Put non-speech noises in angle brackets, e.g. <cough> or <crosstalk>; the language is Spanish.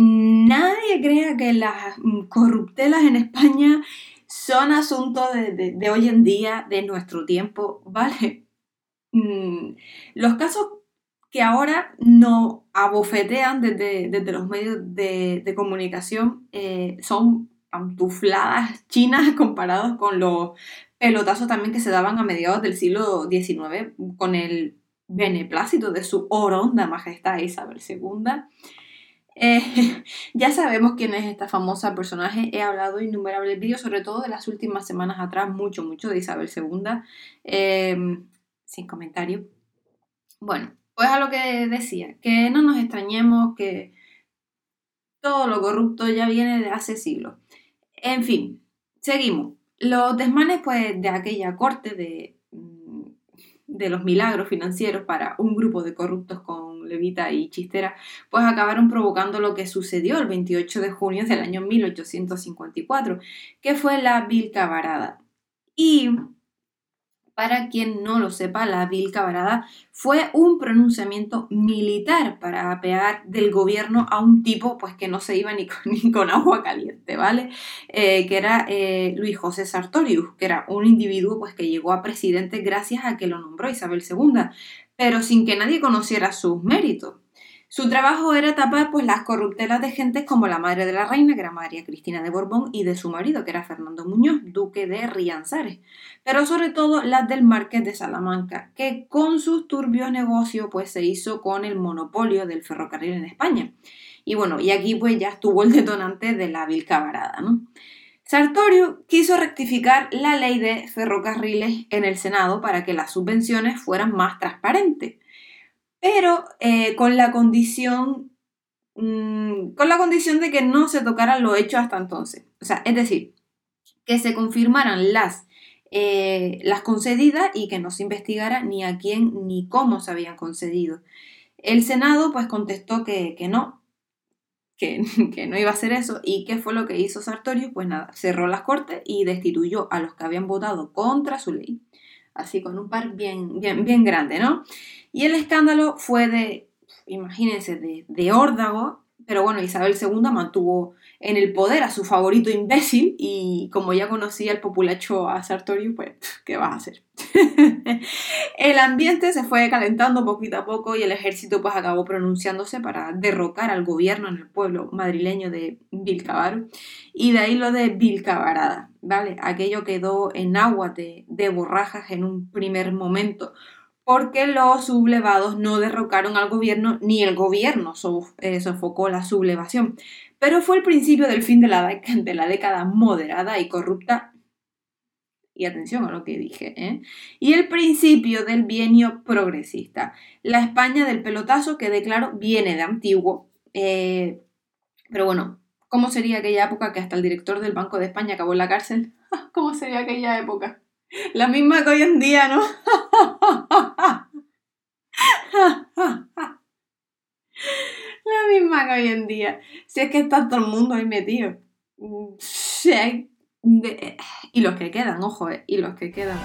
nadie crea que las corruptelas en España son asuntos de, hoy en día, de nuestro tiempo, ¿vale? Mm, los casos que ahora nos abofetean desde, los medios de, comunicación eh, son pantufladas chinas <laughs> comparados con los pelotazos también que se daban a mediados del siglo XIX con el beneplácito de su oronda majestad Isabel II. Eh, <laughs> ya sabemos quién es esta famosa personaje. He hablado innumerables vídeos, sobre todo de las últimas semanas atrás, mucho, mucho de Isabel II. Em, sin comentario. Bueno, pues a lo que decía, que no nos extrañemos que todo lo corrupto ya viene de hace siglos. En fin, seguimos. Los desmanes pues, de aquella corte de, mm, de los milagros financieros para un grupo de corruptos con levita y chistera, pues acabaron provocando lo que sucedió el 28 de junio del año 1854, que fue la Vilcabarada. Y para quien no lo sepa, la Vilcabarada fue un pronunciamiento militar para apear del gobierno a un tipo pues que no se iba ni con, <laughs> agua caliente, ¿vale? Eh, que era eh, Luis José Sartorius, que era un individuo pues que llegó a presidente gracias a que lo nombró Isabel II, pero sin que nadie conociera sus méritos. Su trabajo era tapar pues, las corruptelas de gentes como la madre de la reina, que era María Cristina de Borbón, y de su marido, que era Fernando Muñoz, duque de Rianzares, pero sobre todo las del marqués de Salamanca, que con sus turbios negocios pues, se hizo con el monopolio del ferrocarril en España. Y bueno, y aquí pues ya estuvo el detonante de la vil cabarada. Sartorio quiso rectificar la ley de ferrocarriles en el Senado para que las subvenciones fueran más transparentes pero eh, con la condición mm, con la condición de que no se tocaran lo hecho hasta entonces. O sea, es decir, que se confirmaran las, eh, las concedidas y que no se investigara ni a quién ni cómo se habían concedido. El Senado pues contestó que, no, que, <laughs> que, no iba a hacer eso. ¿Y qué fue lo que hizo Sartorio? Pues nada, cerró las cortes y destituyó a los que habían votado contra su ley. Así con un par bien, bien, bien grande, ¿no? Y el escándalo fue de, imagínense, de, de órdago, pero bueno, Isabel II mantuvo en el poder a su favorito imbécil y como ya conocía el populacho a Sartorio, pues, <laughs> ¿qué vas a hacer? <laughs> el ambiente se fue calentando poquito a poco y el ejército pues acabó pronunciándose para derrocar al gobierno en el pueblo madrileño de Vilcabaro y de ahí lo de Vilcabarada, ¿vale? Aquello quedó en agua de, de borrajas en un primer momento porque los sublevados no derrocaron al gobierno ni el gobierno eh, sofocó la sublevación. Pero fue el principio del fin de la, década moderada y corrupta. Y atención a lo que dije, ¿eh? Y el principio del bienio progresista. La España del pelotazo, que declaro viene de antiguo. Eh, pero bueno, ¿cómo sería aquella época que hasta el director del Banco de España acabó en la cárcel? <laughs> ¿Cómo sería aquella época? La misma que hoy en día, ¿no? La misma que hoy en día. Si es que está todo el mundo ahí metido. Sí, y los que quedan, ojo, eh, y los que quedan.